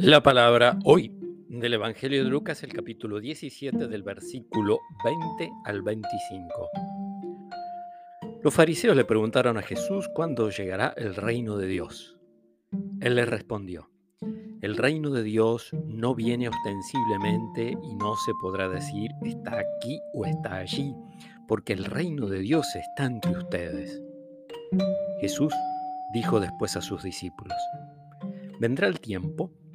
La palabra hoy del Evangelio de Lucas, el capítulo 17 del versículo 20 al 25. Los fariseos le preguntaron a Jesús cuándo llegará el reino de Dios. Él les respondió, el reino de Dios no viene ostensiblemente y no se podrá decir está aquí o está allí, porque el reino de Dios está entre ustedes. Jesús dijo después a sus discípulos, vendrá el tiempo